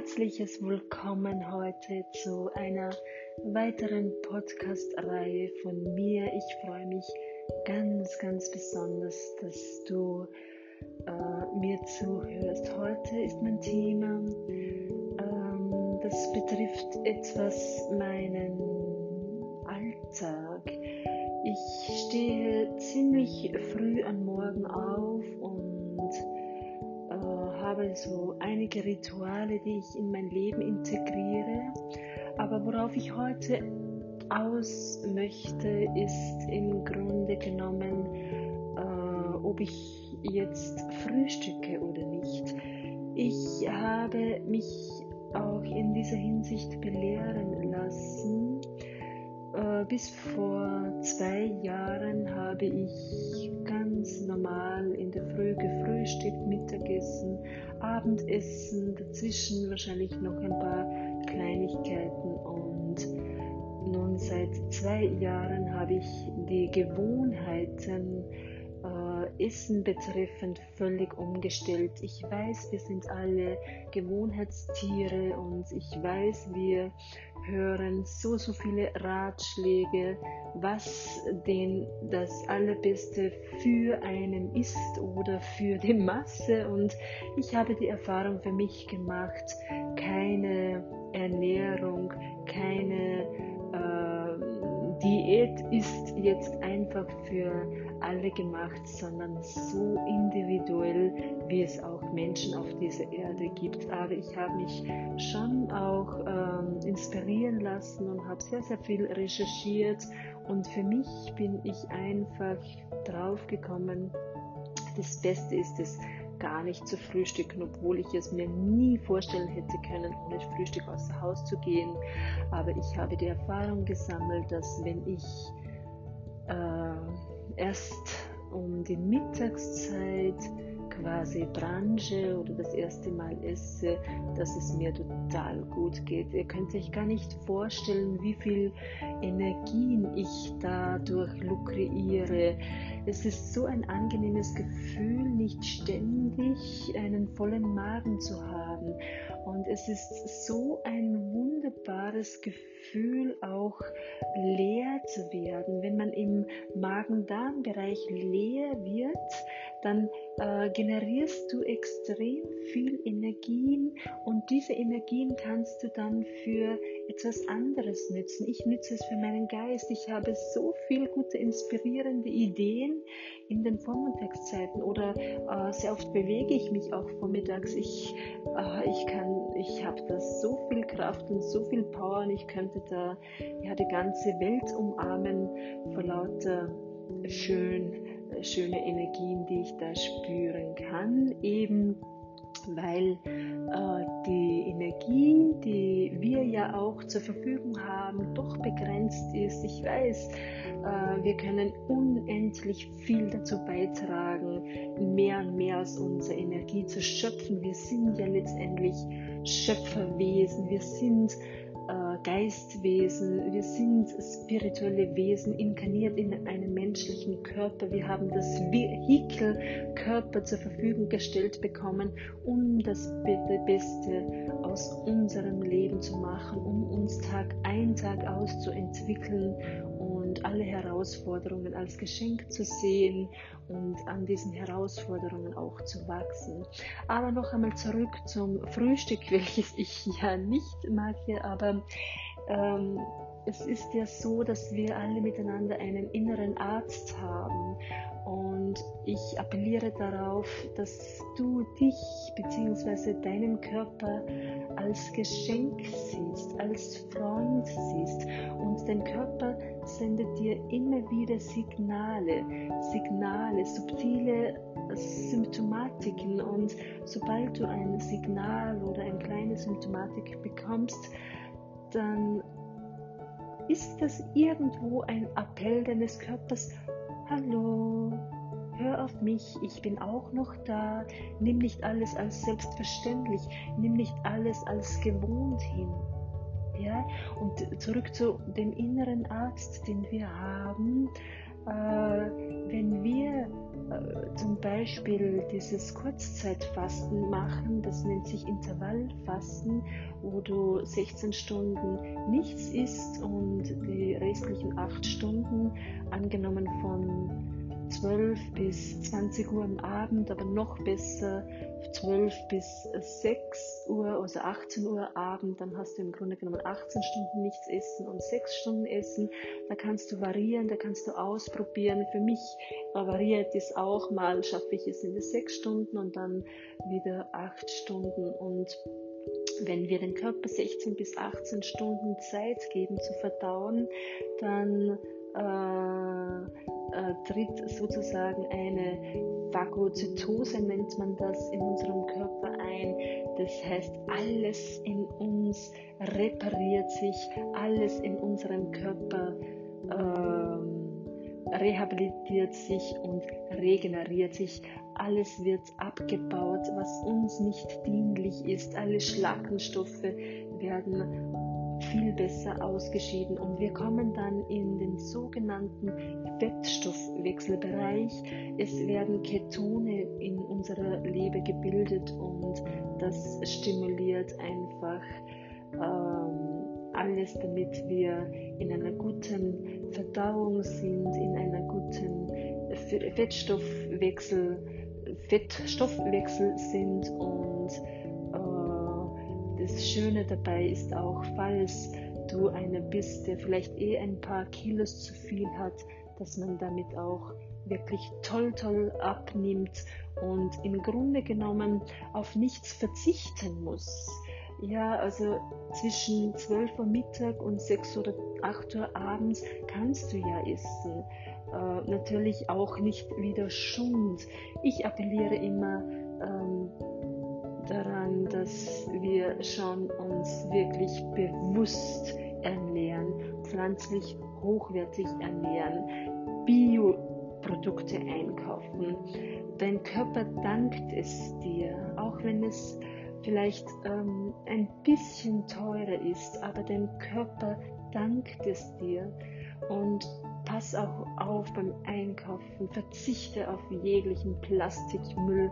herzliches Willkommen heute zu einer weiteren Podcast-Reihe von mir. Ich freue mich ganz, ganz besonders, dass du äh, mir zuhörst. Heute ist mein Thema, ähm, das betrifft etwas meinen Alltag. Ich stehe ziemlich früh am Morgen auf und habe so einige Rituale, die ich in mein Leben integriere. Aber worauf ich heute aus möchte, ist im Grunde genommen, äh, ob ich jetzt frühstücke oder nicht. Ich habe mich auch in dieser Hinsicht belehren lassen. Äh, bis vor zwei Jahren habe ich ganz normal in der Früh gefrühstückt, Mittagessen, Abendessen, dazwischen wahrscheinlich noch ein paar Kleinigkeiten. Und nun seit zwei Jahren habe ich die Gewohnheiten äh, Essen betreffend völlig umgestellt. Ich weiß, wir sind alle Gewohnheitstiere und ich weiß, wir hören so, so viele Ratschläge, was denn das Allerbeste für einen ist oder für die Masse. Und ich habe die Erfahrung für mich gemacht, keine Ernährung, keine äh, Diät ist jetzt einfach für alle gemacht, sondern so individuell, wie es auch Menschen auf dieser Erde gibt. Aber ich habe mich schon auch ähm, inspirieren lassen und habe sehr, sehr viel recherchiert. Und für mich bin ich einfach drauf gekommen, das Beste ist es, gar nicht zu frühstücken, obwohl ich es mir nie vorstellen hätte können, ohne Frühstück außer Haus zu gehen. Aber ich habe die Erfahrung gesammelt, dass wenn ich äh, erst um die Mittagszeit quasi Branche oder das erste Mal esse, dass es mir total gut geht. Ihr könnt euch gar nicht vorstellen, wie viel Energien ich dadurch lukreiere. Es ist so ein angenehmes Gefühl, nicht ständig einen vollen Magen zu haben. Und es ist so ein wunderbares Gefühl, auch leer zu werden. Wenn man im Magen-Darm-Bereich leer wird, dann äh, generierst du extrem viel Energien und diese Energien kannst du dann für etwas anderes nützen. Ich nütze es für meinen Geist. Ich habe so viele gute, inspirierende Ideen in den Vormittagszeiten oder äh, sehr oft bewege ich mich auch vormittags. Ich, äh, ich ich habe da so viel Kraft und so viel Power und ich könnte da ja die ganze Welt umarmen vor lauter schön schöne Energien, die ich da spüren kann, eben weil äh, die Energie, die wir ja auch zur Verfügung haben, doch begrenzt ist. Ich weiß, äh, wir können unendlich viel dazu beitragen, mehr und mehr aus unserer Energie zu schöpfen. Wir sind ja letztendlich Schöpferwesen. Wir sind Geistwesen, wir sind spirituelle Wesen, inkarniert in einem menschlichen Körper. Wir haben das Vehikel Körper zur Verfügung gestellt bekommen, um das Beste aus unserem Leben zu machen, um uns Tag ein, Tag aus zu entwickeln und alle Herausforderungen als Geschenk zu sehen und an diesen Herausforderungen auch zu wachsen. Aber noch einmal zurück zum Frühstück, welches ich ja nicht mag, aber ähm, es ist ja so, dass wir alle miteinander einen inneren Arzt haben und ich appelliere darauf, dass du dich bzw. deinen Körper als Geschenk siehst, als Freund siehst und dein Körper sendet dir immer wieder Signale, Signale, subtile Symptomatiken. Und sobald du ein Signal oder eine kleine Symptomatik bekommst, dann ist das irgendwo ein Appell deines Körpers, hallo, hör auf mich, ich bin auch noch da, nimm nicht alles als selbstverständlich, nimm nicht alles als gewohnt hin. Ja? Und zurück zu dem inneren Arzt, den wir haben, äh, wenn wir äh, zum Beispiel dieses Kurzzeitfasten machen, das nennt sich Intervallfasten, wo du 16 Stunden nichts isst und die restlichen 8 Stunden, angenommen von 12 bis 20 Uhr am Abend, aber noch besser 12 bis 6 Uhr, also 18 Uhr Abend, dann hast du im Grunde genommen 18 Stunden nichts essen und 6 Stunden essen. Da kannst du variieren, da kannst du ausprobieren. Für mich variiert es auch mal, schaffe ich es in die 6 Stunden und dann wieder 8 Stunden und wenn wir dem Körper 16 bis 18 Stunden Zeit geben zu verdauen, dann äh, äh, tritt sozusagen eine Phagozytose, nennt man das, in unserem Körper ein. Das heißt, alles in uns repariert sich, alles in unserem Körper äh, rehabilitiert sich und regeneriert sich. Alles wird abgebaut, was uns nicht dienlich ist. Alle Schlackenstoffe werden viel besser ausgeschieden und wir kommen dann in den sogenannten Fettstoffwechselbereich. Es werden Ketone in unserer Leber gebildet und das stimuliert einfach ähm, alles, damit wir in einer guten Verdauung sind, in einer guten Fettstoffwechsel, Fettstoffwechsel sind und das Schöne dabei ist auch, falls du einer bist, der vielleicht eh ein paar Kilos zu viel hat, dass man damit auch wirklich toll, toll abnimmt und im Grunde genommen auf nichts verzichten muss. Ja, also zwischen 12 Uhr Mittag und 6 oder 8 Uhr abends kannst du ja essen. Äh, natürlich auch nicht wieder Schund. Ich appelliere immer, ähm, daran, dass wir schon uns wirklich bewusst ernähren, pflanzlich hochwertig ernähren, Bioprodukte einkaufen. Dein Körper dankt es dir, auch wenn es vielleicht ähm, ein bisschen teurer ist, aber dein Körper dankt es dir. Und pass auch auf beim Einkaufen, verzichte auf jeglichen Plastikmüll.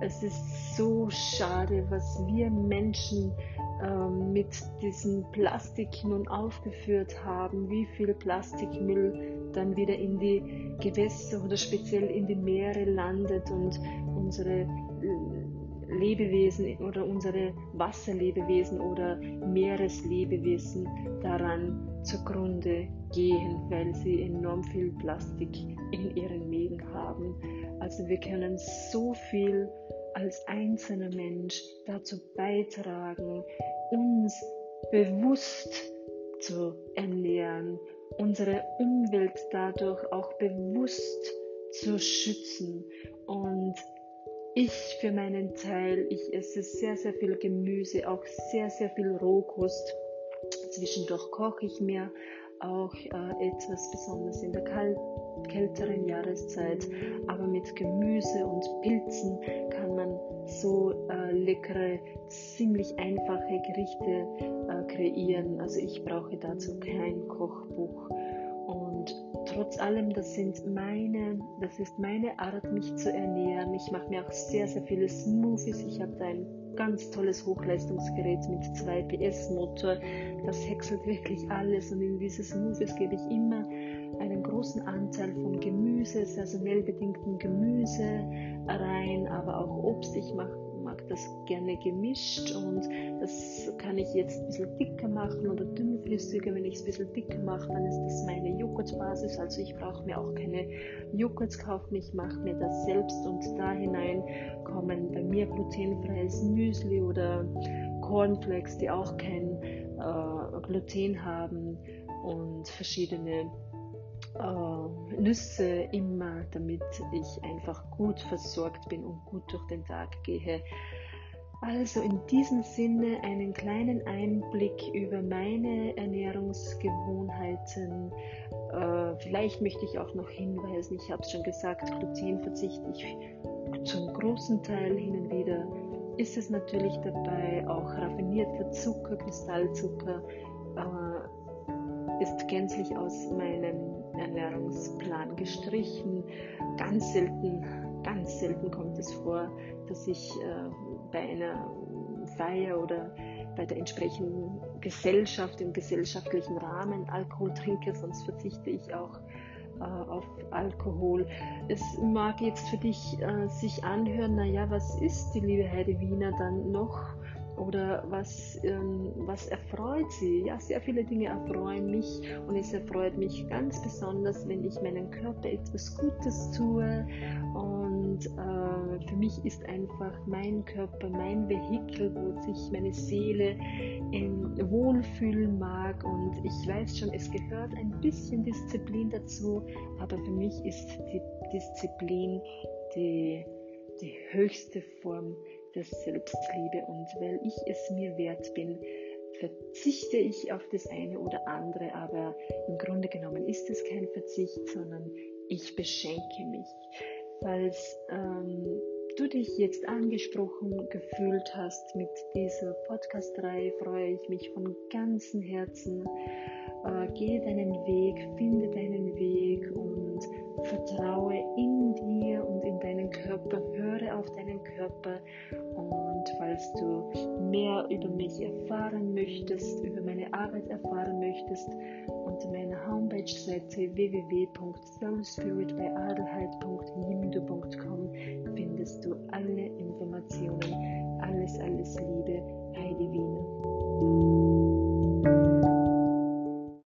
Es ist so schade, was wir Menschen ähm, mit diesem Plastik nun aufgeführt haben, wie viel Plastikmüll dann wieder in die Gewässer oder speziell in die Meere landet und unsere Lebewesen oder unsere Wasserlebewesen oder Meereslebewesen daran zugrunde gehen, weil sie enorm viel Plastik in ihren Mägen haben. Also wir können so viel als einzelner Mensch dazu beitragen, uns bewusst zu ernähren, unsere Umwelt dadurch auch bewusst zu schützen. Und ich für meinen Teil, ich esse sehr, sehr viel Gemüse, auch sehr, sehr viel Rohkost. Zwischendurch koche ich mir auch äh, etwas besonders in der kälteren Jahreszeit. Aber mit Gemüse und Pilzen kann man so äh, leckere, ziemlich einfache Gerichte äh, kreieren. Also ich brauche dazu kein Kochbuch. Und trotz allem, das sind meine, das ist meine Art, mich zu ernähren. Ich mache mir auch sehr, sehr viele Smoothies. Ich habe da ein ganz tolles Hochleistungsgerät mit 2 PS Motor. Das häckselt wirklich alles und in diese Smoothies gebe ich immer einen großen Anteil von Gemüse, saisonell bedingtem Gemüse rein, aber auch Obst. Ich mache mag das gerne gemischt und das ich jetzt ein bisschen dicker machen oder dünnflüssiger. Wenn ich es ein bisschen dicker mache, dann ist das meine Joghurtbasis. Also ich brauche mir auch keine Joghurts kaufen, ich mache mir das selbst und da hinein kommen bei mir glutenfreies Müsli oder Cornflakes, die auch kein äh, Gluten haben und verschiedene äh, Nüsse immer, damit ich einfach gut versorgt bin und gut durch den Tag gehe. Also in diesem Sinne einen kleinen Einblick über meine Ernährungsgewohnheiten. Äh, vielleicht möchte ich auch noch hinweisen, ich habe es schon gesagt, Gluten verzichte ich zum großen Teil hin und wieder. Ist es natürlich dabei auch raffinierter Zucker, Kristallzucker, äh, ist gänzlich aus meinem Ernährungsplan gestrichen. Ganz selten, ganz selten kommt es vor, dass ich äh, bei einer Feier oder bei der entsprechenden Gesellschaft, im gesellschaftlichen Rahmen Alkohol trinke, sonst verzichte ich auch äh, auf Alkohol. Es mag jetzt für dich äh, sich anhören, naja, was ist die liebe Heide Wiener dann noch? Oder was, ähm, was erfreut sie? Ja, sehr viele Dinge erfreuen mich und es erfreut mich ganz besonders, wenn ich meinem Körper etwas Gutes tue. Und äh, für mich ist einfach mein Körper mein Vehikel, wo sich meine Seele in wohlfühlen mag. Und ich weiß schon, es gehört ein bisschen Disziplin dazu, aber für mich ist die Disziplin die, die höchste Form der Selbstliebe und weil ich es mir wert bin, verzichte ich auf das eine oder andere, aber im Grunde genommen ist es kein Verzicht, sondern ich beschenke mich. Falls ähm, du dich jetzt angesprochen gefühlt hast mit dieser Podcast-Reihe, freue ich mich von ganzem Herzen. Äh, gehe deinen Weg, finde deinen Weg und vertraue in dir und in deinen Körper, höre auf deinen Körper und falls du mehr über mich erfahren möchtest, über meine Arbeit erfahren möchtest, unter meiner Homepage-Seite www.soulspiritbyadelheid.yimdu.com findest du alle Informationen. Alles, alles Liebe, Heidi Wiener.